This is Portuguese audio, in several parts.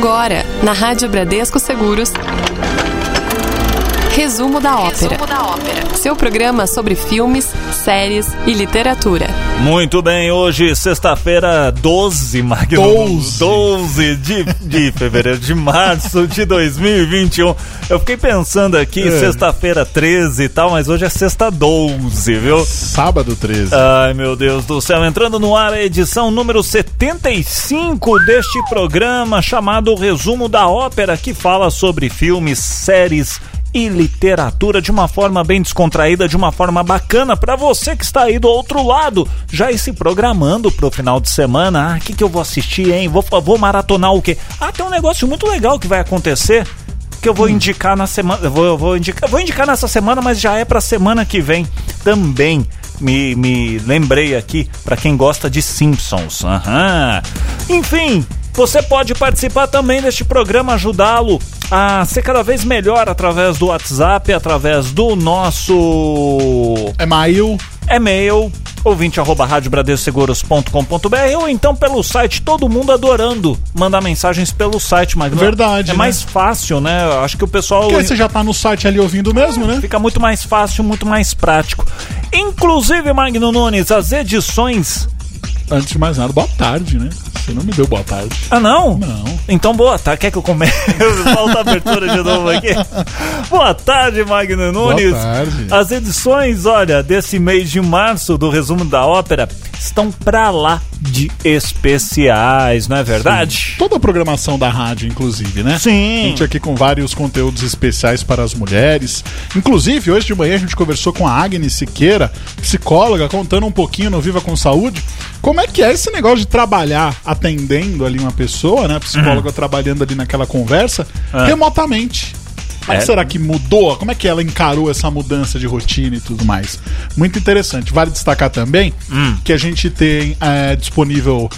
Agora, na Rádio Bradesco Seguros. Resumo da ópera. Resumo da ópera. Seu programa sobre filmes, séries e literatura. Muito bem, hoje, sexta-feira, 12, Magno. 12. 12 de, de fevereiro, de março de 2021. Eu fiquei pensando aqui, É. sexta-feira 13 e tal, mas hoje é sexta 12, viu? Sábado 13. Ai, meu Deus do céu. Entrando no ar a edição número 75 deste programa chamado Resumo da Ópera, que fala sobre filmes, séries e literatura de uma forma bem descontraída, de uma forma bacana para você que está aí do outro lado, já ir se programando pro final de semana. Ah, o que, que eu vou assistir, hein? Vou, vou maratonar o quê? Ah, tem um negócio muito legal que vai acontecer que eu vou indicar na semana. eu Vou, eu vou, indicar, vou indicar nessa semana, mas já é pra semana que vem também. Me, me lembrei aqui para quem gosta de Simpsons. Aham. Enfim, você pode participar também deste programa, ajudá-lo a ser cada vez melhor através do WhatsApp, através do nosso É maio. e-mail ouvinte arroba radiobradescoseguros.com.br ou então pelo site, todo mundo adorando mandar mensagens pelo site, mas Verdade, é né? mais fácil, né? Acho que o pessoal Porque aí você já tá no site ali ouvindo mesmo, né? fica muito mais fácil, muito mais prático. Inclusive, Magno Nunes, as edições. Antes de mais nada, boa tarde, né? Você não me deu boa tarde. Ah, não? Não. Então, boa tarde. Quer que eu comece? Falta a abertura de novo aqui. Boa tarde, Magno Nunes. tarde. As edições, olha, desse mês de março do resumo da ópera estão pra lá de especiais, não é verdade? Toda a programação da rádio, inclusive, né? Sim. A gente aqui com vários conteúdos especiais para as mulheres. Inclusive, hoje de manhã a gente conversou com a Agnes Siqueira, psicóloga, contando um pouquinho no Viva com Saúde, como é que é esse negócio de trabalhar atendendo ali uma pessoa, né? A psicóloga trabalhando ali naquela conversa, Ah. remotamente. Como É. será que mudou? Como é que ela encarou essa mudança de rotina e tudo mais? Muito interessante. Vale destacar também Hum. que a gente tem é, disponível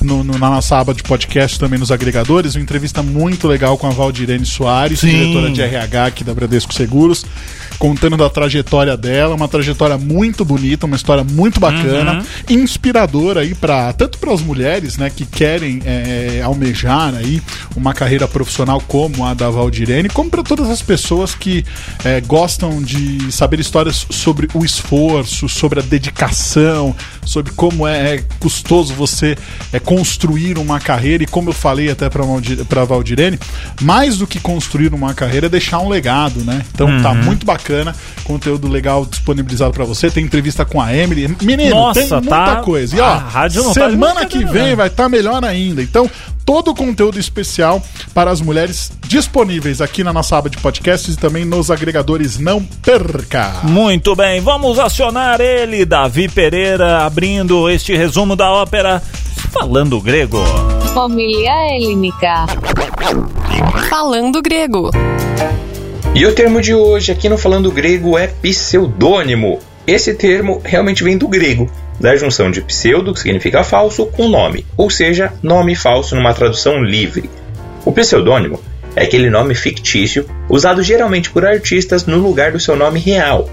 no- no- na nossa aba de podcast, também nos agregadores, uma entrevista muito legal com a Valdirene Soares, Sim. diretora de RH aqui da Bradesco Seguros, contando da trajetória dela, uma trajetória muito bonita, uma história muito bacana, inspiradora aí para tanto para as mulheres, né, que querem é, almejar aí uma carreira profissional como a da Valdirene, como para todas as pessoas que é, gostam de saber histórias sobre o esforço, sobre a dedicação, sobre como é, é custoso você é, construir uma carreira. E como eu falei até para Valdirene, mais do que construir uma carreira é deixar um legado, né? Então tá muito bacana, conteúdo legal disponibilizado para você, tem entrevista com a Emily, menino, Nossa, tem muita tá- coisa. E ó, a rádio não tá semana que brincadeira, vem vai estar melhor ainda. Então, todo o conteúdo especial para as mulheres disponíveis aqui na nossa aba de podcasts e também nos agregadores. Não perca! Muito bem, vamos acionar ele, Davi Pereira, abrindo este resumo da ópera falando grego. Homilia Helínica. Falando grego. E o termo de hoje aqui no Falando Grego é pseudônimo. Esse termo realmente vem do grego, da junção de pseudo, que significa falso, com nome, ou seja, nome falso numa tradução livre. O pseudônimo é aquele nome fictício usado geralmente por artistas no lugar do seu nome real.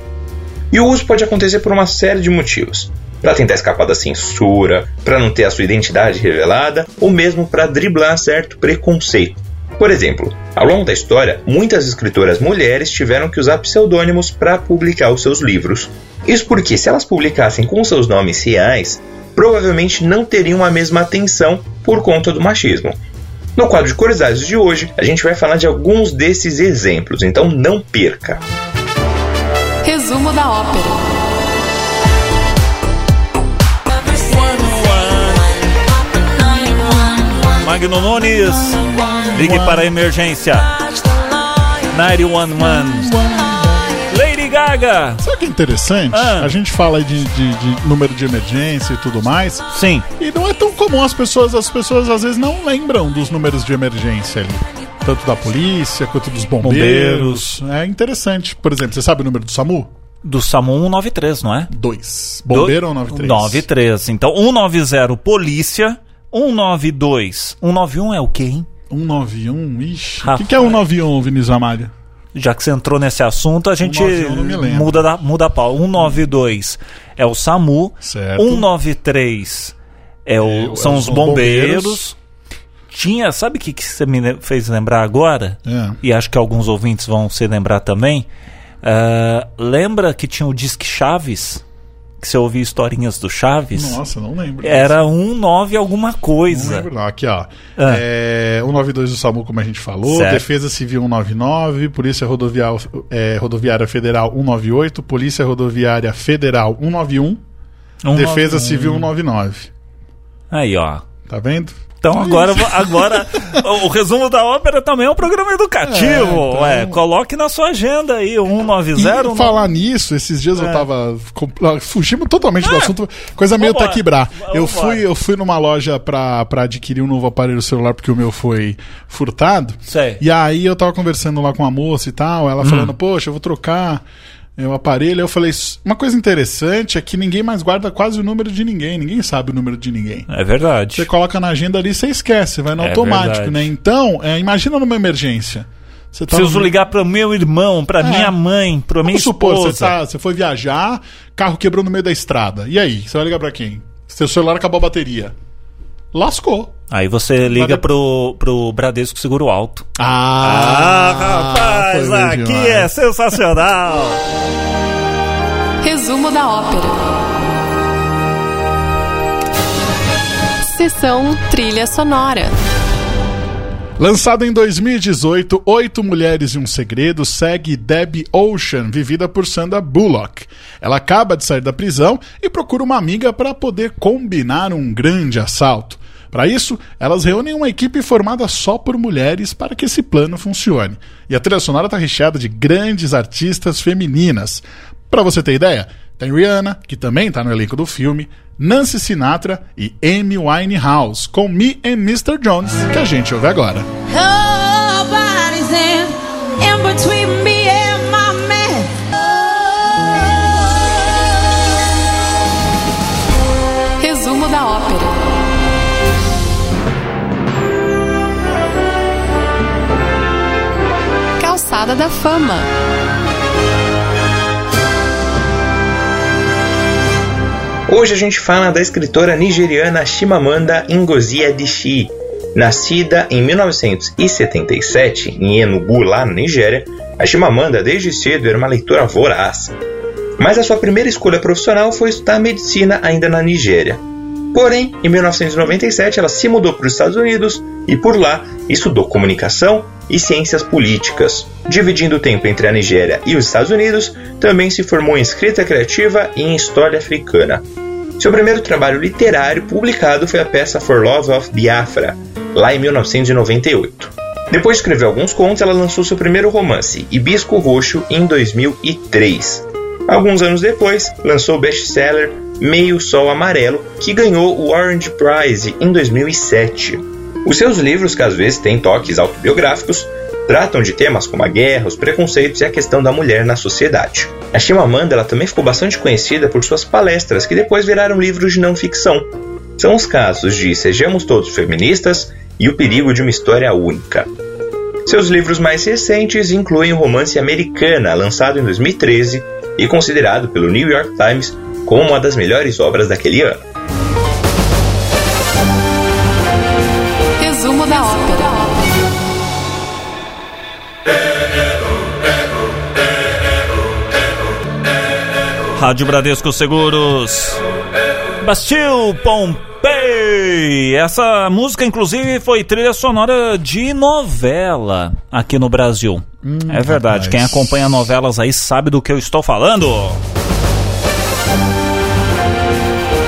E o uso pode acontecer por uma série de motivos. Para tentar escapar da censura, para não ter a sua identidade revelada, ou mesmo para driblar certo preconceito. Por exemplo, ao longo da história, muitas escritoras mulheres tiveram que usar pseudônimos para publicar os seus livros. Isso porque, se elas publicassem com seus nomes reais, provavelmente não teriam a mesma atenção por conta do machismo. No quadro de curiosidades de hoje, a gente vai falar de alguns desses exemplos, então não perca! Resumo da ópera. Magno Nunes, ligue para a emergência. 911. Lady Gaga. Sabe que é interessante? Ah. A gente fala de, de- de número de emergência e tudo mais. Sim. E não é tão comum as pessoas, as pessoas às vezes não lembram dos números de emergência ali. Tanto da polícia quanto dos bombeiros. É interessante. Por exemplo, você sabe o número do SAMU? Do SAMU 193, não é? Dois. Bombeiro ou 93? 93. Então, 190 polícia, 192. 191 é o quê, hein? 191, ixi. O que, que é 191, Vinícius Amália? Já que você entrou nesse assunto, a gente 191 não me lembro. muda, da, muda a pau. 192 é o SAMU. Certo. 193 é o, É, são são os os bombeiros. bombeiros. tinha, sabe o que, que você me fez lembrar agora? É. E acho que alguns ouvintes vão se lembrar também. Ah, lembra que tinha o Disque Chaves? Que você ouvia historinhas do Chaves? Nossa, não lembro. Era um 9 alguma Não coisa. lembro não. Aqui, ó. Ah. É, 192 do SAMU, como a gente falou. Certo. Defesa Civil 199. Polícia Rodoviária, é, Rodoviária Federal 198. Polícia Rodoviária Federal 191. Um Defesa 991. Civil 199. Aí, ó. Tá vendo? Então agora, agora o resumo da ópera também é um programa educativo. É, então- Ué, coloque na sua agenda aí, 190. E falar nisso, esses dias eu É. tava. com- ah, Fugimos totalmente do assunto. Coisa meio Vambora. taquibrar. Eu fui, eu fui numa loja pra, pra adquirir um novo aparelho celular porque o meu foi furtado. Sei. E aí eu tava conversando lá com a moça e tal, ela falando, poxa, eu vou trocar é, o aparelho. Eu falei, uma coisa interessante é que ninguém mais guarda quase o número de ninguém, ninguém sabe o número de ninguém. É verdade. Você coloca na agenda ali, você esquece, vai no É automático, verdade. né? Então, é, imagina numa emergência. Você tá Preciso no- ligar para o meu irmão, para É. minha mãe, para minha supor, você, esposa. tá, você foi viajar, carro quebrou no meio da estrada. E aí? Você vai ligar pra quem? Seu celular acabou a bateria. Lascou. Aí você liga pro, pro Bradesco Seguro Alto. Ah, rapaz, foi bem aqui demais. é sensacional. Resumo da ópera. Sessão trilha sonora. Lançado em 2018, Oito Mulheres e um Segredo segue Debbie Ocean, vivida por Sandra Bullock. Ela acaba de sair da prisão e procura uma amiga para poder combinar um grande assalto. Para isso, elas reúnem uma equipe formada só por mulheres para que esse plano funcione. E a trilha sonora está recheada de grandes artistas femininas. Para você ter ideia, tem Rihanna, que também está no elenco do filme, Nancy Sinatra e Amy Winehouse, com Me and Mr. Jones, que a gente ouve agora. Nobody's Da Fama. Hoje a gente fala da escritora nigeriana Chimamanda Ngozi Adichie. Nascida em 1977 em Enugu, lá na Nigéria, a Chimamanda desde cedo era uma leitora voraz. Mas a sua primeira escolha profissional foi estudar medicina ainda na Nigéria. Porém, em 1997 ela se mudou para os Estados Unidos e por lá estudou comunicação e ciências políticas. Dividindo o tempo entre a Nigéria e os Estados Unidos, também se formou em escrita criativa e em história africana. Seu primeiro trabalho literário publicado foi a peça For Love of Biafra, lá em 1998. Depois de escrever alguns contos, ela lançou seu primeiro romance, Hibisco Roxo, em 2003. Alguns anos depois, lançou o best-seller Meio Sol Amarelo, que ganhou o Orange Prize em 2007. Os seus livros, que às vezes têm toques autobiográficos, tratam de temas como a guerra, os preconceitos e a questão da mulher na sociedade. A Chimamanda ela também ficou bastante conhecida por suas palestras, que depois viraram livros de não ficção. São os casos de Sejamos Todos Feministas e O Perigo de uma História Única. Seus livros mais recentes incluem o romance Americana, lançado em 2013 e considerado pelo New York Times como uma das melhores obras daquele ano. Rádio Bradesco Seguros. Bastil Pompei. Essa música, inclusive, foi trilha sonora de novela aqui no Brasil. é verdade. rapaz. Quem acompanha novelas aí sabe do que eu estou falando.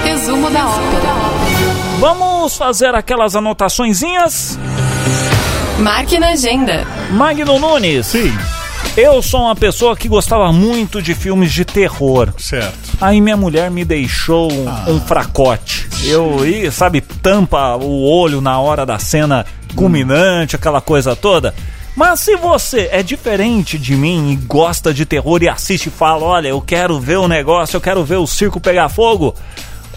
Resumo da ópera. Vamos fazer aquelas anotaçõezinhas? Marque na agenda. Magno Nunes. Sim, Eu sou uma pessoa que gostava muito de filmes de terror. certo. Aí minha mulher me deixou um, um fracote. Eu, e, sabe, tampa o olho na hora da cena culminante, aquela coisa toda. Mas se você é diferente de mim e gosta de terror e assiste e fala, olha, eu quero ver o negócio, eu quero ver o circo pegar fogo.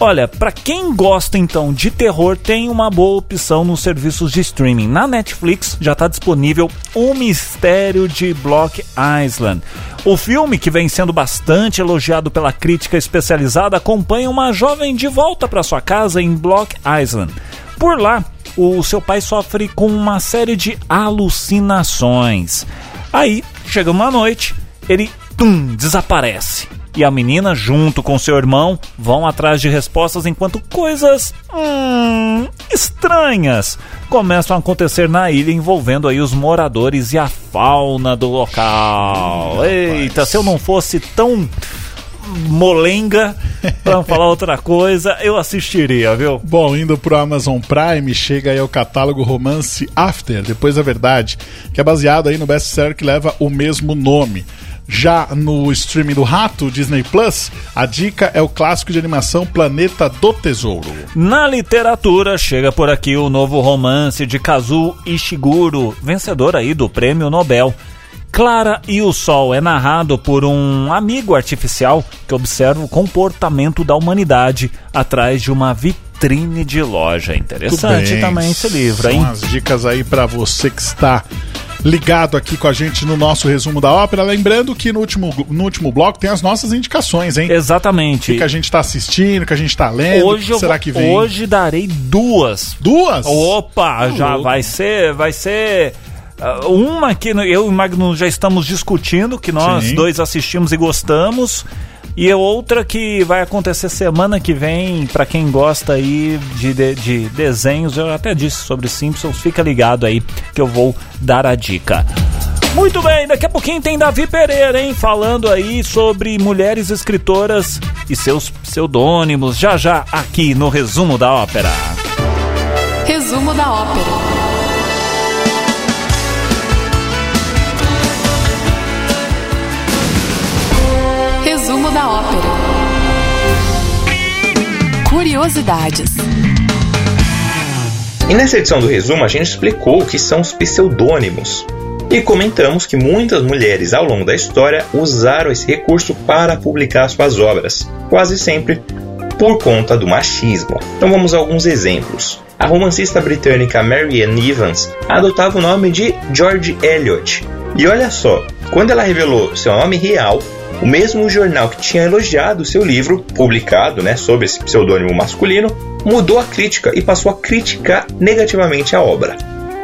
Olha, pra quem gosta então de terror, tem uma boa opção nos serviços de streaming. Na Netflix já está disponível O Mistério de Block Island. O filme, que vem sendo bastante elogiado pela crítica especializada, acompanha uma jovem de volta para sua casa em Block Island. Por lá, o seu pai sofre com uma série de alucinações. Aí, chega uma noite, ele tum, desaparece. E a menina, junto com seu irmão, vão atrás de respostas enquanto coisas hum, estranhas começam a acontecer na ilha envolvendo aí os moradores e a fauna do local. Eita, se eu não fosse tão molenga pra não falar outra coisa, eu assistiria, viu? Bom, indo pro Amazon Prime, chega aí o catálogo Romance After, Depois da Verdade, que é baseado aí no best-seller que leva o mesmo nome. Já no streaming do Rato, Disney Plus, a dica é o clássico de animação Planeta do Tesouro. Na literatura, chega por aqui o novo romance de Kazuo Ishiguro, vencedor aí do Prêmio Nobel. Clara e o Sol é narrado por um amigo artificial que observa o comportamento da humanidade atrás de uma vitrine de loja. Interessante também esse livro, hein? São as dicas aí para você que está ligado aqui com a gente no nosso resumo da ópera. Lembrando que no último, no último bloco tem as nossas indicações, hein? Exatamente. O que a gente está assistindo, o que a gente está lendo. Hoje será vou- que vem? Hoje darei duas. Duas? Opa, já louco. vai ser, vai ser uma que eu e o Magno já estamos discutindo, que nós Sim. dois assistimos e gostamos. E outra que vai acontecer semana que vem, pra quem gosta aí de, de, de desenhos, eu até disse sobre Simpsons, fica ligado aí que eu vou dar a dica. Muito bem, daqui a pouquinho tem Davi Pereira, hein? Falando aí sobre mulheres escritoras e seus pseudônimos, já já aqui no resumo da ópera. Resumo da ópera. Ópera. Curiosidades. E nessa edição do resumo a gente explicou o que são os pseudônimos. E comentamos que muitas mulheres ao longo da história usaram esse recurso para publicar suas obras, quase sempre por conta do machismo. Então vamos a alguns exemplos. A romancista britânica Mary Ann Evans adotava o nome de George Eliot. E olha só, quando ela revelou seu nome real, o mesmo jornal que tinha elogiado seu livro, publicado né, sob esse pseudônimo masculino, mudou a crítica e passou a criticar negativamente a obra.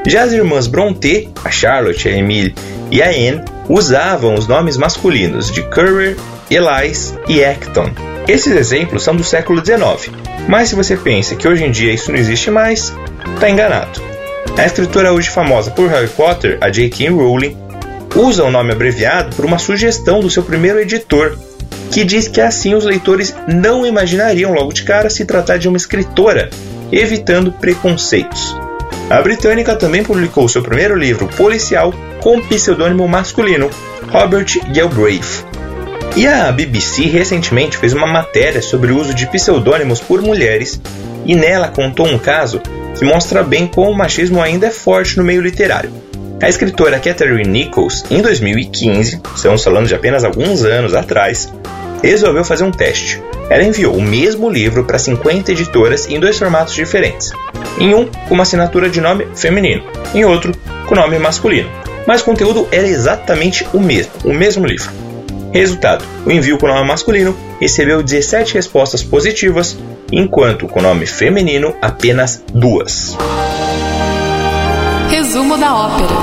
Já as irmãs Brontë, a Charlotte, a Emily e a Anne, usavam os nomes masculinos de Currer, Elise e Acton. Esses exemplos são do século XIX, mas se você pensa que hoje em dia isso não existe mais, está enganado. A escritora hoje famosa por Harry Potter, a J.K. Rowling, usa o nome abreviado por uma sugestão do seu primeiro editor, que diz que assim os leitores não imaginariam logo de cara se tratar de uma escritora, evitando preconceitos. A britânica também publicou seu primeiro livro policial com pseudônimo masculino, Robert Galbraith. E a BBC recentemente fez uma matéria sobre o uso de pseudônimos por mulheres, e nela contou um caso que mostra bem como o machismo ainda é forte no meio literário. A escritora Catherine Nichols, em 2015, estamos falando de apenas alguns anos atrás, resolveu fazer um teste. Ela enviou o mesmo livro para 50 editoras em dois formatos diferentes. Em um, com uma assinatura de nome feminino, em outro, com nome masculino. Mas o conteúdo era exatamente o mesmo, o mesmo livro. Resultado: o envio com nome masculino recebeu 17 respostas positivas, enquanto com nome feminino apenas duas. Resumo da ópera.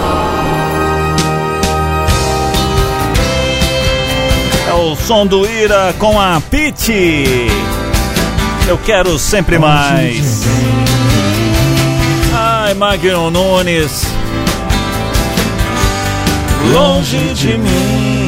É o som do Ira com a Pete. Eu quero sempre mais. Ai, Magno Nunes. Longe de mim.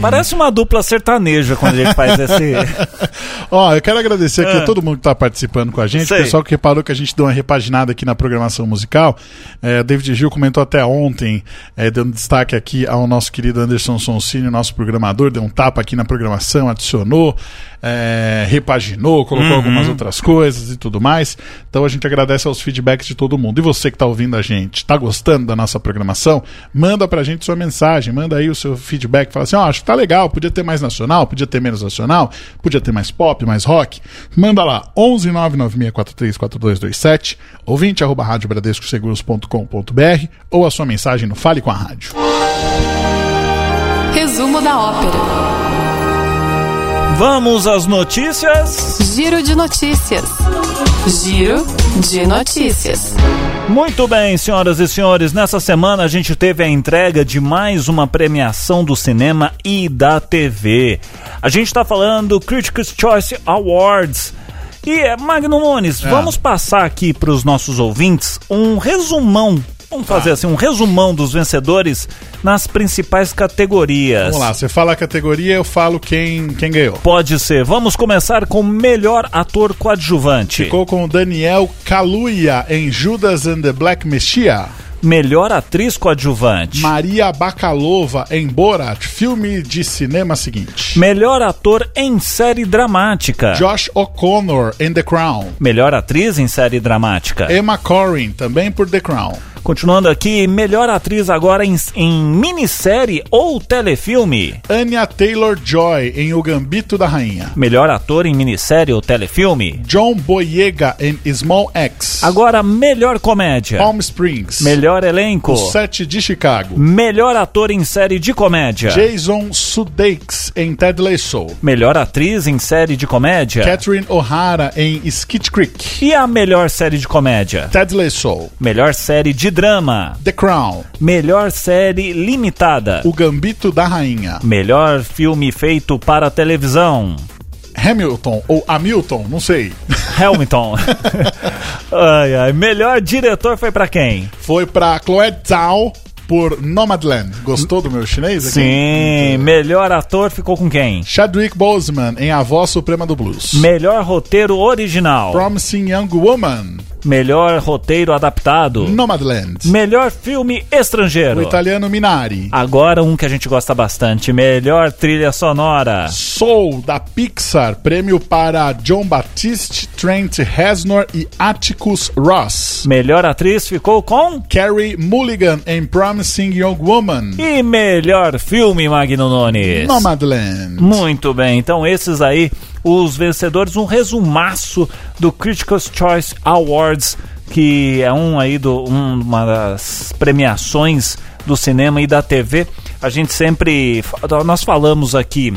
Parece uma dupla sertaneja quando a gente faz esse. Ó, eu quero agradecer aqui a todo mundo que tá participando com a gente. O pessoal que reparou que a gente deu uma repaginada aqui na programação musical. É, David Gil comentou até ontem, é, dando destaque aqui ao nosso querido Anderson Sonsini, nosso programador, deu um tapa aqui na programação, adicionou, é, repaginou, colocou Uhum. algumas outras coisas e tudo mais. Então a gente agradece aos feedbacks de todo mundo. E você que tá ouvindo a gente, tá gostando da nossa programação? Manda pra gente sua mensagem, manda aí o seu feedback, fala assim, ó, acho que tá legal, podia ter mais nacional, podia ter menos nacional, podia ter mais pop, mais rock. Manda lá, 11 996434227, ouvinte arroba radiobradescoseguros.com.br ou a sua mensagem no Fale com a Rádio. Resumo da ópera. Vamos às notícias. Giro de notícias. Giro de notícias. Muito bem, senhoras e senhores, nessa semana a gente teve a entrega de mais uma premiação do cinema e da TV. A gente está falando do Critics' Choice Awards. E, Magno Nunes, É. vamos passar aqui para os nossos ouvintes um resumão. Vamos Tá. fazer assim, um resumão dos vencedores nas principais categorias. Vamos lá, você fala a categoria, eu falo quem, quem ganhou. Pode ser. Vamos começar com melhor ator coadjuvante. Ficou com o Daniel Kaluuya em Judas and the Black Messiah. Melhor atriz coadjuvante. Maria Bakalova em Borat, filme de cinema seguinte. Melhor ator em série dramática. Josh O'Connor em The Crown. Melhor atriz em série dramática. Emma Corrin, também por The Crown. Continuando aqui, melhor atriz agora em, em minissérie ou telefilme. Anya Taylor-Joy em O Gambito da Rainha. Melhor ator em minissérie ou telefilme. John Boyega em Small X. Agora, melhor comédia. Palm Springs. Melhor elenco. O Set de Chicago. Melhor ator em série de comédia. Jason Sudeikis em Ted Lasso. Melhor atriz em série de comédia. Catherine O'Hara em Skid Creek. E a melhor série de comédia? Ted Lasso. Melhor série de drama. The Crown. Melhor série limitada. O Gambito da Rainha. Melhor filme feito para televisão. Hamilton ou Hamilton, não sei. Hamilton. ai, ai. Melhor diretor foi pra quem? Foi pra Chloe Zhao por Nomadland. Gostou do meu chinês aqui? Sim. Melhor ator ficou com quem? Chadwick Boseman em A Voz Suprema do Blues. Melhor roteiro original. Promising Young Woman. Melhor roteiro adaptado. Nomadland. Melhor filme estrangeiro. O italiano Minari. Agora um que a gente gosta bastante. Melhor trilha sonora. Soul, da Pixar, prêmio para John Baptiste, Trent Reznor e Atticus Ross. Melhor atriz ficou com. Carrie Mulligan em Promising Young Woman. E melhor filme, Magno Nunes. Nomadland. Muito bem, então esses aí, os vencedores, um resumaço do Critics' Choice Awards, que é um aí do, um- uma das premiações do cinema e da TV. A gente sempre. Nós falamos aqui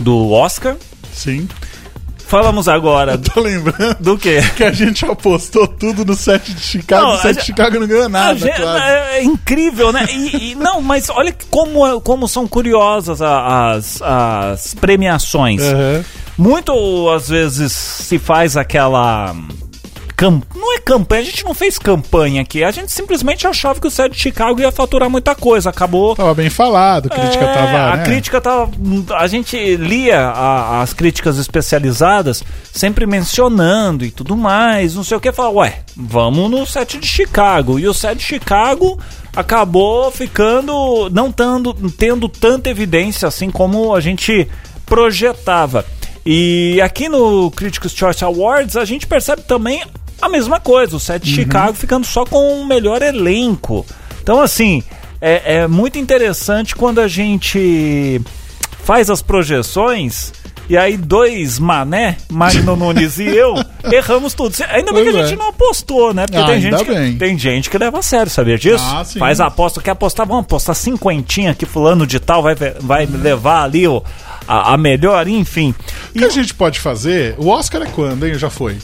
do Oscar, Sim. Falamos agora Tô lembrando do quê? que a gente apostou tudo no set de Chicago. Não, o set de Chicago não ganhou nada, gente- claro. é, é incrível, né? E, e- não, mas olha como, como são curiosas as, as premiações. Aham. Muito às vezes se faz aquela. Não é campanha, a gente não fez campanha aqui. A gente simplesmente achava que o set de Chicago ia faturar muita coisa. Acabou. Tava bem falado, a crítica É, tava. A né? crítica tava. A gente lia a- as críticas especializadas sempre mencionando e tudo mais, não sei o que. Fala, ué, vamos no set de Chicago. E o set de Chicago acabou ficando. não tendo, tendo tanta evidência assim como a gente projetava. E aqui no Critics' Choice Awards a gente percebe também a mesma coisa, o set de Chicago ficando só com o melhor elenco. Então, assim, é, é muito interessante quando a gente faz as projeções e aí dois mané, Magno Nunes e eu, erramos tudo. Ainda bem que a Pois gente é. não apostou, né? Porque Ah, tem, gente que, tem gente que leva a sério, sabia disso? Ah, sim. Faz aposta, quer apostar, vamos apostar cinquentinha que fulano de tal vai, vai levar ali o, a, a melhor, enfim. O que a gente pode fazer? O Oscar é quando, hein? Já foi.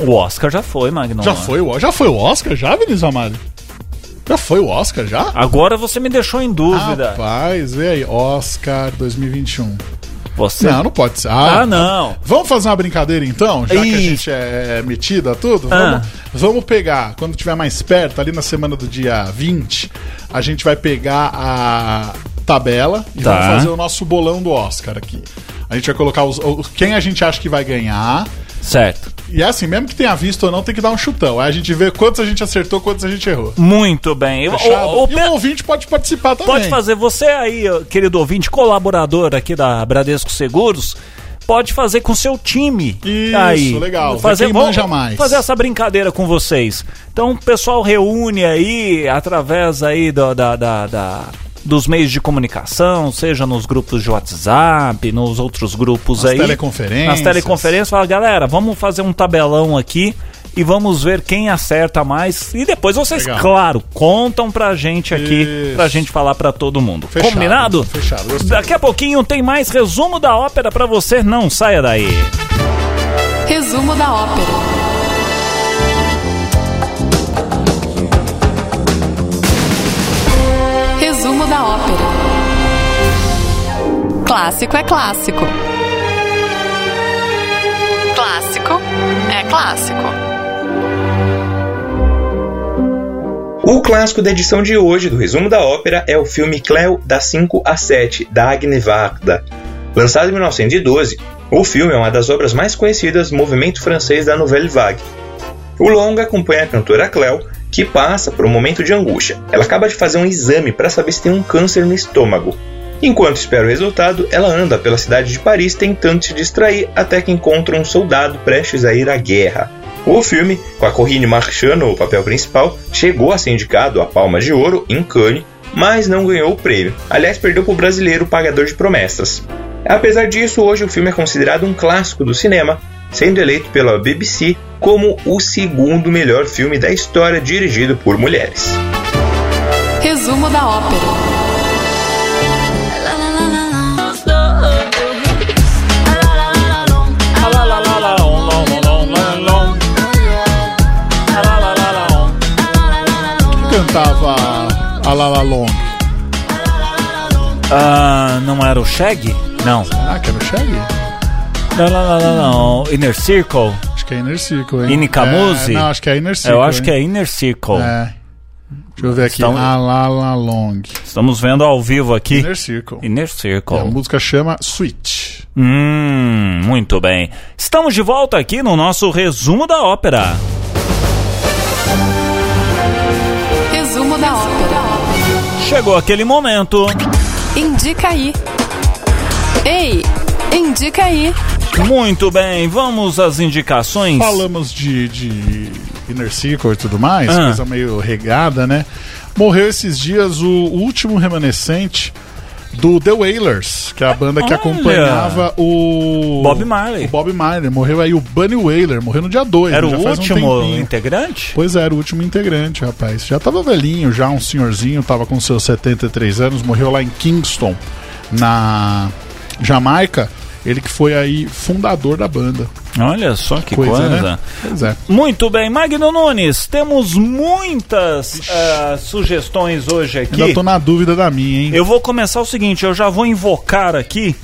O Oscar já foi, Magno. Já foi o Já foi o Oscar já, Vinícius Amado? Já foi o Oscar já? Agora você me deixou em dúvida. Rapaz, vê aí, Oscar 2021. Você. Não, não pode ser. Ah, não. Vamos fazer uma brincadeira então, já que a Ih. gente é metida a tudo? Ah. Vamos, vamos pegar, quando tiver mais perto, ali na semana do dia 20, a gente vai pegar a tabela e Tá. vamos fazer o nosso bolão do Oscar aqui. A gente vai colocar os, os- quem a gente acha que vai ganhar. Certo. E é assim, mesmo que tenha visto ou não, tem que dar um chutão. Aí a gente vê quantos a gente acertou, quantos a gente errou. Muito bem. O- Fechado? o- o e o ouvinte pode participar também. Pode fazer. Você aí, querido ouvinte, colaborador aqui da Bradesco Seguros, pode fazer com seu time. Isso, aí. legal. Fazer, manja mais. Fazer essa brincadeira com vocês. Então o pessoal reúne aí através aí da, da- da- dos meios de comunicação, seja nos grupos de WhatsApp, nos outros grupos Nas aí. teleconferências. Nas teleconferências, fala, galera, vamos fazer um tabelão aqui e vamos ver quem acerta mais. E depois vocês, Legal. claro, contam pra gente aqui, Isso. pra gente falar pra todo mundo. Fechado, Combinado? fechado, gostei. Daqui a pouquinho tem mais resumo da ópera pra você, não saia daí. Resumo da ópera. Clássico é clássico. Clássico é clássico. O clássico da edição de hoje do resumo da ópera é o filme Cleo das 5 a 7, da Agne Varda. Lançado em 1912, o filme é uma das obras mais conhecidas do movimento francês da Nouvelle Vague. O longa acompanha a cantora Cleo, que passa por um momento de angústia. Ela acaba de fazer um exame para saber se tem um câncer no estômago. Enquanto espera o resultado, ela anda pela cidade de Paris tentando se distrair até que encontra um soldado prestes a ir à guerra. O filme, com a Corinne Marchand no papel principal, chegou a ser indicado à Palma de Ouro em Cannes, mas não ganhou o prêmio. Aliás, perdeu para o brasileiro Pagador de Promessas. Apesar disso, hoje o filme é considerado um clássico do cinema, sendo eleito pela BBC como o segundo melhor filme da história dirigido por mulheres. Resumo da ópera. Cantava a La La Long? Ah, não era o Shag? Não. Ah, que era o Shaggy? Não, não, não, não, não. Inner Circle? Acho que é Inner Circle, hein? Ine Camuzzi? É, não, acho que é Inner Circle. Eu acho hein? que é Inner Circle. É. Deixa eu ver aqui. La Long. Estamos vendo ao vivo aqui. Inner Circle. Inner Circle. A música chama Switch. Hum, muito bem. Estamos de volta aqui no nosso resumo da ópera. Da ópera. Chegou aquele momento. Indica aí. Ei, indica aí. Muito bem, vamos às indicações. Falamos de, de Inner Circle e tudo mais, Ah. coisa meio regada, né? Morreu esses dias o último remanescente do The Wailers, que é a banda que Olha! acompanhava o Bob Marley. O Bob Marley. Morreu aí o Bunny Wailer, morreu no dia 2. Era já o um último tempinho. integrante? Pois é, era o último integrante, rapaz. Já tava velhinho, já um senhorzinho, tava com seus 73 anos, morreu lá em Kingston, na Jamaica. Ele que foi aí fundador da banda. Olha só que coisa. Coisa, né? Pois é. Muito bem, Magno Nunes, temos muitas ah, sugestões hoje aqui. Ainda tô na dúvida da minha, hein? Eu vou começar o seguinte, eu já vou invocar aqui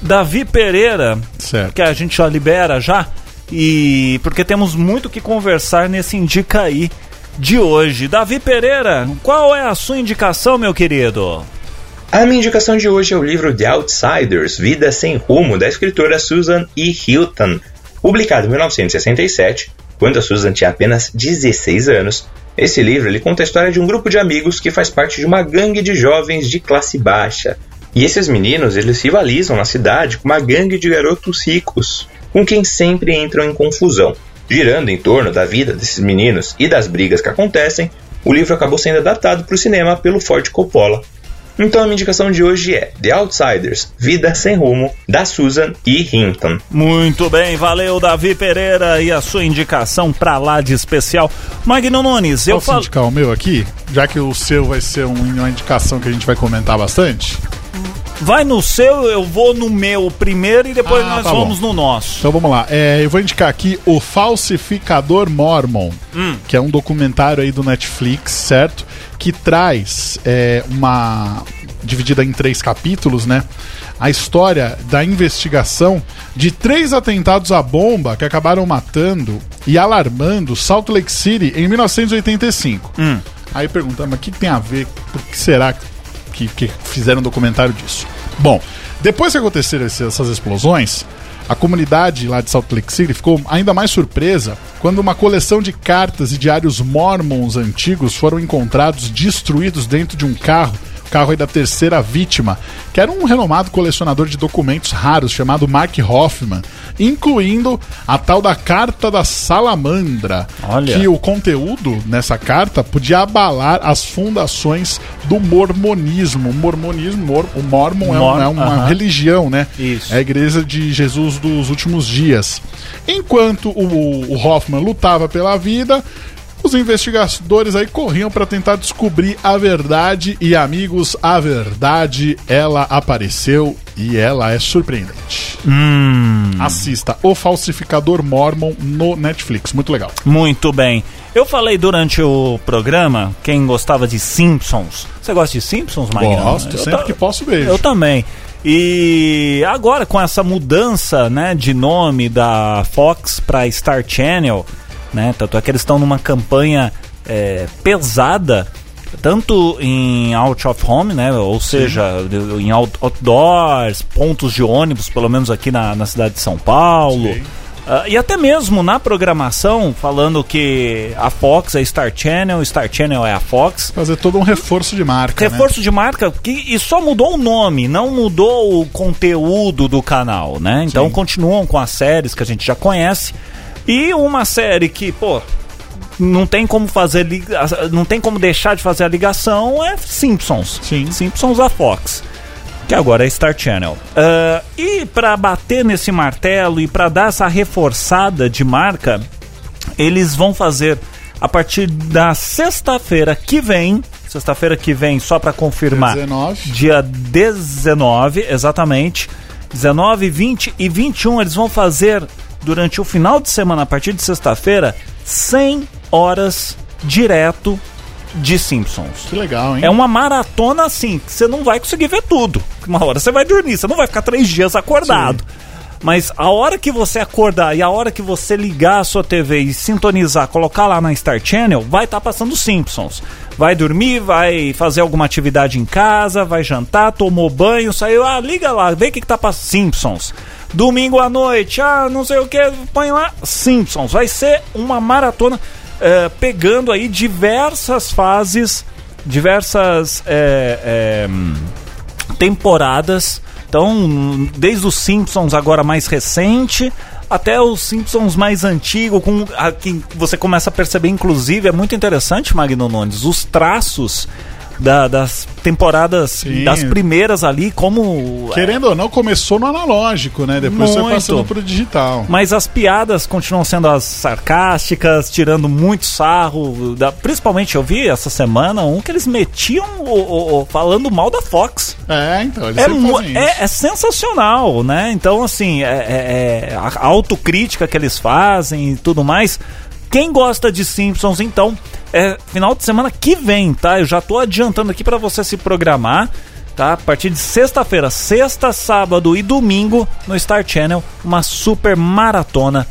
Davi Pereira, Certo. que a gente já libera já, e porque temos muito que conversar nesse Indica aí de hoje. Davi Pereira, qual é a sua indicação, meu querido? A minha indicação de hoje é o livro The Outsiders, Vida Sem Rumo, da escritora Susan E. Hilton. Publicado em 1967, quando a Susan tinha apenas 16 anos, esse livro ele conta a história de um grupo de amigos que faz parte de uma gangue de jovens de classe baixa. E esses meninos eles rivalizam na cidade com uma gangue de garotos ricos, com quem sempre entram em confusão. Girando em torno da vida desses meninos e das brigas que acontecem, o livro acabou sendo adaptado para o cinema pelo Ford Coppola. Então a minha indicação de hoje é The Outsiders, Vida Sem Rumo, da Susan E. Hinton. Muito bem, valeu Davi Pereira e a sua indicação pra lá de especial. Magno Nunes, eu Posso falo. indicar o meu aqui? Já que o seu vai ser um- uma indicação que a gente vai comentar bastante. Vai no seu, eu vou no meu primeiro e depois Ah, nós tá vamos bom. no nosso. Então vamos lá. É, eu vou indicar aqui O Falsificador Mormon, que é um documentário aí do Netflix, certo? Que traz é, uma. dividida em três capítulos, né? A história da investigação de três atentados à bomba que acabaram matando e alarmando Salt Lake City em 1985. Aí perguntamos, mas o que, que tem a ver? Por que será que, que fizeram um documentário disso? Bom, depois que aconteceram essas explosões, a comunidade lá de Salt Lake City ficou ainda mais surpresa quando uma coleção de cartas e diários mormons antigos foram encontrados destruídos dentro de um carro, o carro aí da terceira vítima, que era um renomado colecionador de documentos raros chamado Mark Hoffman. Incluindo a tal da Carta da Salamandra. Olha. Que o conteúdo nessa carta podia abalar as fundações do mormonismo. O mormonismo, mor- o mormon é, um- Mor- é uma aham. religião, né? Isso. É a igreja de Jesus dos últimos dias. Enquanto o, o Hoffman lutava pela vida, os investigadores aí corriam para tentar descobrir a verdade e amigos, a verdade ela apareceu e ela é surpreendente. Hum. Assista O Falsificador Mormon no Netflix, muito legal. Muito bem. Eu falei durante o programa, quem gostava de Simpsons. Você gosta de Simpsons, Magnão? Gosto, Eu sempre que posso vejo. Eu também. E agora com essa mudança, né, de nome da Fox para Star Channel, né, tanto é que eles estão numa campanha é, pesada, tanto em out of home, né, ou seja, em out- outdoors, pontos de ônibus, pelo menos aqui na, na cidade de São Paulo. Sim. Ah, e até mesmo na programação, falando que a Fox é Star Channel, Star Channel é a Fox. Fazer todo um reforço de marca. né? Reforço de marca que e só mudou o nome, não mudou o conteúdo do canal, né? Então Sim. continuam com as séries que a gente já conhece. E uma série que, pô, não tem como fazer não tem como deixar de fazer a ligação é Simpsons. Sim. Simpsons da Fox. Que agora é Star Channel. Ah, e pra bater nesse martelo e pra dar essa reforçada de marca, eles vão fazer a partir da sexta-feira que vem. Sexta-feira que vem, só pra confirmar. 19. Dia 19, exatamente. 19, 20 e 21 eles vão fazer durante o final de semana, a partir de sexta-feira, 100 horas direto de Simpsons. Que legal, hein? É uma maratona assim, que você não vai conseguir ver tudo. Uma hora você vai dormir, você não vai ficar três dias acordado. Mas a hora que você acordar e a hora que você ligar a sua TV e sintonizar, colocar lá na Star Channel, vai estar passando Simpsons. Vai dormir, vai fazer alguma atividade em casa, vai jantar, tomou banho, saiu, ah, liga lá, vê o que, que tá passando. Simpsons. Domingo à noite, ah, não sei o que, põe lá, Simpsons. Vai ser uma maratona eh, pegando aí diversas fases, diversas. eh, eh, temporadas. Então, desde os Simpsons agora mais recente até os Simpsons mais antigo, com a, que você começa a perceber, inclusive, é muito interessante, Magno Nunes, os traços da- das temporadas, Sim. das primeiras ali, como. Querendo ou não, começou no analógico, né? Depois foi Muito. passando pro digital. Mas as piadas continuam sendo as sarcásticas, tirando muito sarro. Da, principalmente eu vi essa semana um que eles metiam o- o- falando mal da Fox. É, então, eles É, mu- é, é sensacional, né? Então, assim, é, é- é a autocrítica que eles fazem e tudo mais. Quem gosta de Simpsons, então, é final de semana que vem, tá? Eu já tô adiantando aqui pra você se programar, tá? A partir de sexta-feira, sexta, sábado e domingo no Star Channel, uma super maratona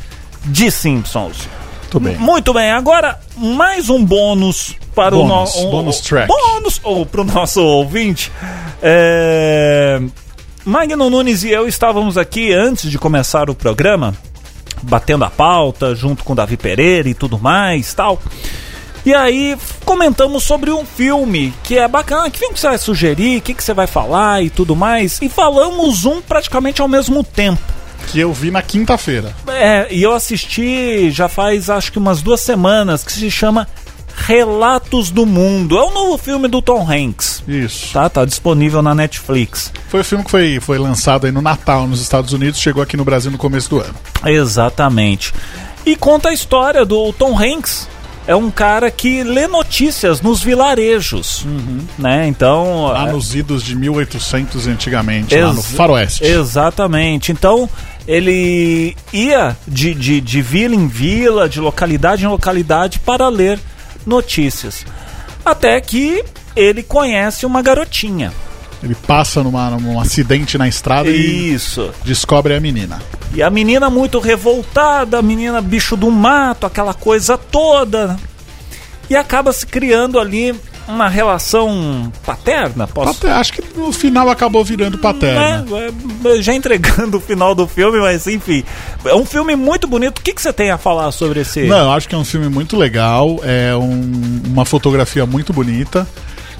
de Simpsons. Muito bem. Muito bem, agora mais um bônus para Bônus, o nosso. bônus track. Bônus ou para o nosso ouvinte. É... Magno Nunes e eu estávamos aqui antes de começar o programa, batendo a pauta junto com Davi Pereira e tudo mais tal. E aí comentamos sobre um filme que é bacana. Que filme que você vai sugerir? O que, que você vai falar e tudo mais? E falamos um praticamente ao mesmo tempo. Que eu vi na quinta-feira. É, e eu assisti já faz acho que umas duas semanas, que se chama Relatos do Mundo. É o novo filme do Tom Hanks. Isso. Tá, tá disponível na Netflix. Foi o filme que foi, foi lançado aí no Natal nos Estados Unidos, chegou aqui no Brasil no começo do ano. Exatamente. E conta a história do Tom Hanks. É um cara que lê notícias nos vilarejos, né? Então, Lá é- nos idos de 1800 antigamente, lá no Faroeste. Exatamente. Então, ele ia de, de, de vila em vila, de localidade em localidade, para ler notícias. Até que ele conhece uma garotinha. Ele passa numa, num acidente na estrada e Isso. descobre a menina. E a menina muito revoltada, a menina bicho do mato, aquela coisa toda. E acaba se criando ali uma relação paterna, posso Até, acho que no final acabou virando paterna. né? É, Já entregando o final do filme, mas enfim. É um filme muito bonito. O que, que você tem a falar sobre esse? Não, eu acho que é um filme muito legal, é um- uma fotografia muito bonita,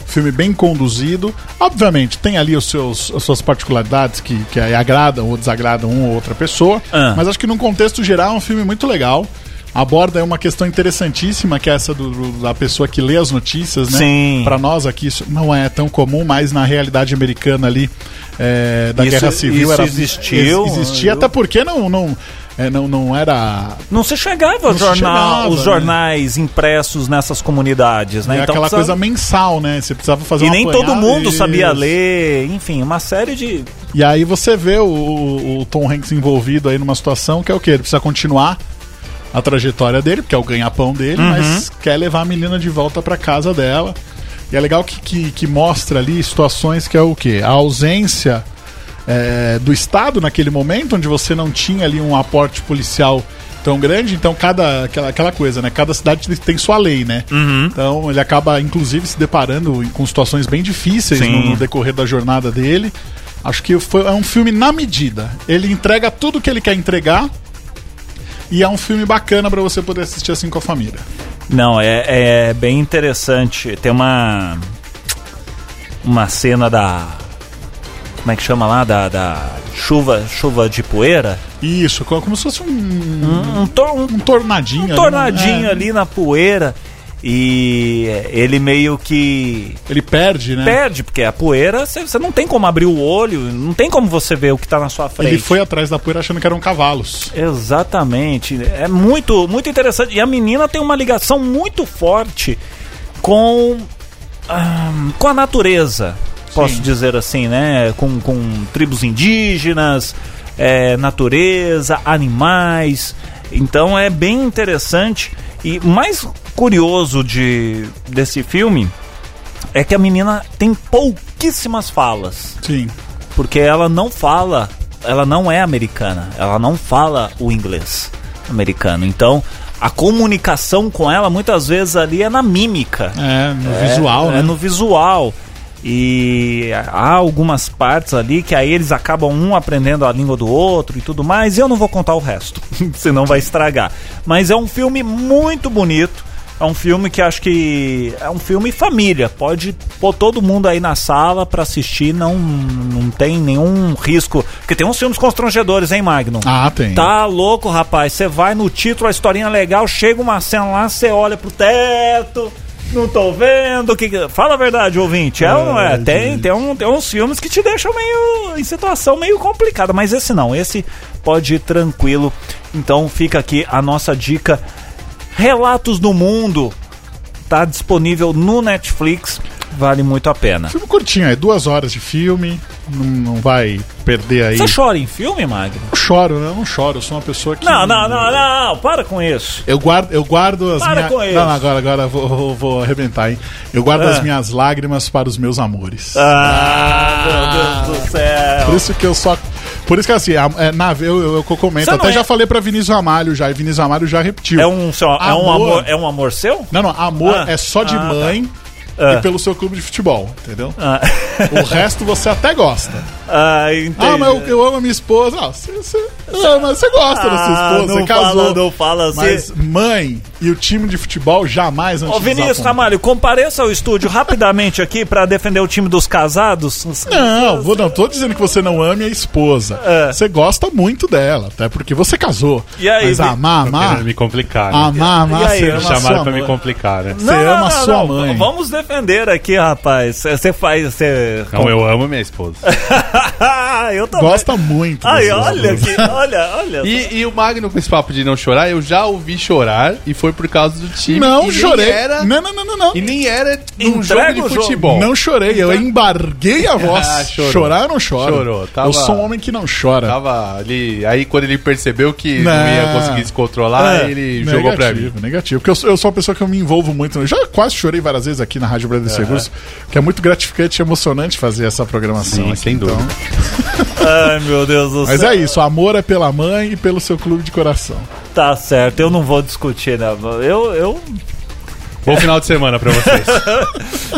Filme bem conduzido. Obviamente, tem ali os seus, as suas particularidades que, que agradam ou desagradam uma ou outra pessoa. Ah. Mas acho que num contexto geral é um filme muito legal. Aborda aí uma questão interessantíssima, que é essa do, do- da pessoa que lê as notícias, né? Sim. Pra nós aqui isso não é tão comum, mas na realidade americana ali é, da Isso- Guerra Civil isso era existiu, ex- existia eu- até porque não não, é, não não era Não se chegava, Não jornal, chegava, os né? jornais impressos nessas comunidades, né? é aquela precisava- coisa mensal, né? Você precisava fazer E um nem todo mundo sabia isso. ler, enfim, uma série de. E aí você vê o, o- o Tom Hanks envolvido aí numa situação que é o quê? Ele precisa continuar a trajetória dele, porque é o ganha-pão dele, Uhum. mas quer levar a menina de volta pra casa dela. E é legal que, que, que mostra ali situações que é o quê? A ausência é, do Estado naquele momento, onde você não tinha ali um aporte policial tão grande, então cada aquela, aquela coisa, né? Cada cidade tem sua lei, né? Uhum. Então ele acaba inclusive se deparando com situações bem difíceis no, no decorrer da jornada dele. Acho que foi, é um filme na medida. Ele entrega tudo que ele quer entregar. E é um filme bacana pra você poder assistir assim com a família. Não, é, é bem interessante. Tem uma. Uma cena da. Como é que chama lá? Da, da chuva, chuva de poeira. Isso, co- como se fosse um, Um, tor- um um tornadinho. ali, tornadinho né? ali na poeira. E ele meio que Ele perde, né? perde, porque a poeira, você não tem como abrir o olho, não tem como você ver o que tá na sua frente. Ele foi atrás da poeira achando que eram cavalos. Exatamente. É muito, muito interessante. E a menina tem uma ligação muito forte com, ah, com a natureza, posso Sim. dizer assim, né? Com, com tribos indígenas, é, natureza, animais. Então é bem interessante. E mais curioso de, desse filme é que a menina tem pouquíssimas falas Sim. porque ela não fala, ela não é americana, ela não fala o inglês americano. Então, a comunicação com ela muitas vezes ali é na mímica. É, no É, visual, é né? no visual. E há algumas partes ali que aí eles acabam um aprendendo a língua do outro e tudo mais. E eu não vou contar o resto, senão vai estragar. Mas é um filme muito bonito. É um filme que acho que é um filme família. Pode pôr todo mundo aí na sala pra assistir, não, não tem nenhum risco. Porque tem uns filmes constrangedores, hein, Magno? Ah, tem. Tá louco, rapaz. Você vai no título, a historinha legal, chega uma cena lá, você olha pro teto. Não tô vendo. Que... que- Fala a verdade, ouvinte. É ou não é? Tem, tem, um, tem uns filmes que te deixam meio em situação meio complicada. Mas esse não. Esse pode ir tranquilo. Então fica aqui a nossa dica. Relatos do Mundo. Tá disponível no Netflix. Vale muito a pena. Filme curtinho, é duas horas de filme. Não, não vai perder aí. Você chora em filme, Magno? Eu choro, né? Eu não choro. Eu sou uma pessoa que. Não, não, não, não. Para com isso. Eu guardo, eu guardo as Para minhas. com isso. Não, não, agora, agora eu vou, vou, vou arrebentar, hein? Eu guardo Ah. as minhas lágrimas para os meus amores. Ah, meu Deus do céu. Por isso que eu só. Por isso que assim, a- é, na, eu, eu, eu comento. Você Até é- já falei pra Vinícius Ramalho já, e Vinícius Ramalho já repetiu. É um, seu- é um Amor. amor, é um amor seu? Não, não, amor Ah. é só de Ah, tá. mãe Ah. e pelo seu clube de futebol, entendeu? Ah, O resto você até gosta. Ah entendi. Ah, mas eu, eu amo a minha esposa. Ah, você, você, ama, você gosta da sua Ah, esposa, não você casou. fala, não fala assim. Mas mãe e o time de futebol jamais antes Ô Vinícius Ramalho, compareça ao estúdio rapidamente aqui pra defender o time dos casados. Não, vou, não tô dizendo que você não ame a esposa. É. Você gosta muito dela, até porque você casou. E aí, Mas amar, amar, me complicar. Né? amar, amar, E aí, você me ama Chamaram pra me complicar, né? Você ama a sua mãe. Vamos defender aqui, rapaz. Você faz. Você... Não, eu amo minha esposa. eu também. Gosta muito. Ai, olha aqui, olha, olha. E, e o Magno com esse papo de não chorar, eu já ouvi chorar e foi por causa do time. Não e chorei. Era, Não, não, não, não. não. E nem era num Entrega jogo de jogo. futebol. Não chorei, eu embarguei a voz. Ah, chorou. Chorar eu não choro. Chorou, tava- Eu sou um homem que não chora. Tava ali. Aí quando ele percebeu que não, Não. ia conseguir se controlar, É, ele jogou pra mim. Negativo, negativo. Porque eu sou, eu sou uma pessoa que eu me envolvo muito. Eu já quase chorei várias vezes aqui na Rádio Brasil Seguros, que é muito gratificante e emocionante fazer essa programação. Sim, aqui, sem dúvida. Ai, meu Deus do Mas céu. é isso, amor é pela mãe e pelo seu clube de coração. Tá certo, eu não vou discutir, né? Eu, eu Bom final de semana pra vocês.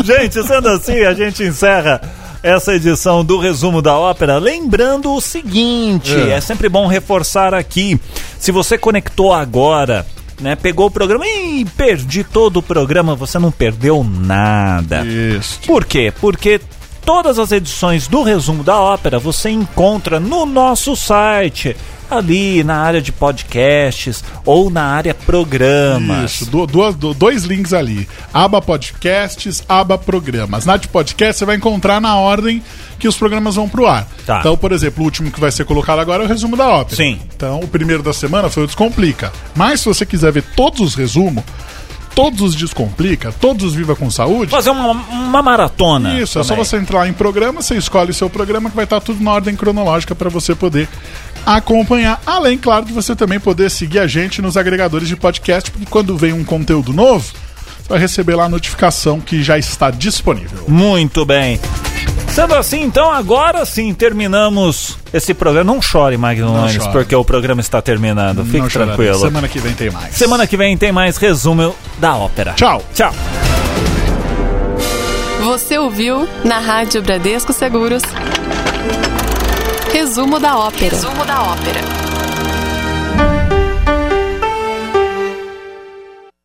Gente, sendo assim, a gente encerra essa edição do resumo da ópera. Lembrando o seguinte: é, sempre bom reforçar aqui. Se você conectou agora, né? Pegou o programa e perdi todo o programa. Você não perdeu nada. Isso. Por quê? Porque todas as edições do resumo da ópera você encontra no nosso site. Ali na área de podcasts ou na área programas. Isso, du- duas- du- dois links ali. Aba podcasts, aba programas. Na de podcast você vai encontrar na ordem que os programas vão pro ar. Tá. Então, por exemplo, o último que vai ser colocado agora é o resumo da ópera. Sim. Então, o primeiro da semana foi o Descomplica. Mas se você quiser ver todos os resumos, todos os Descomplica, todos os Viva com Saúde, Fazer uma, uma maratona. isso, é só também. você entrar em programa, você escolhe o seu programa que vai estar tudo na ordem cronológica para você poder acompanhar. Além, claro, de você também poder seguir a gente nos agregadores de podcast, porque quando vem um conteúdo novo, você vai receber lá a notificação que já está disponível. Muito bem. Sendo assim, então, agora sim terminamos esse programa. Não chore, Não chore. porque o programa está terminando. Fique tranquilo. Semana que vem tem mais. Semana que vem tem mais resumo da ópera. Tchau. Tchau. Você ouviu na Rádio Bradesco Seguros. Resumo da ópera. Resumo da ópera.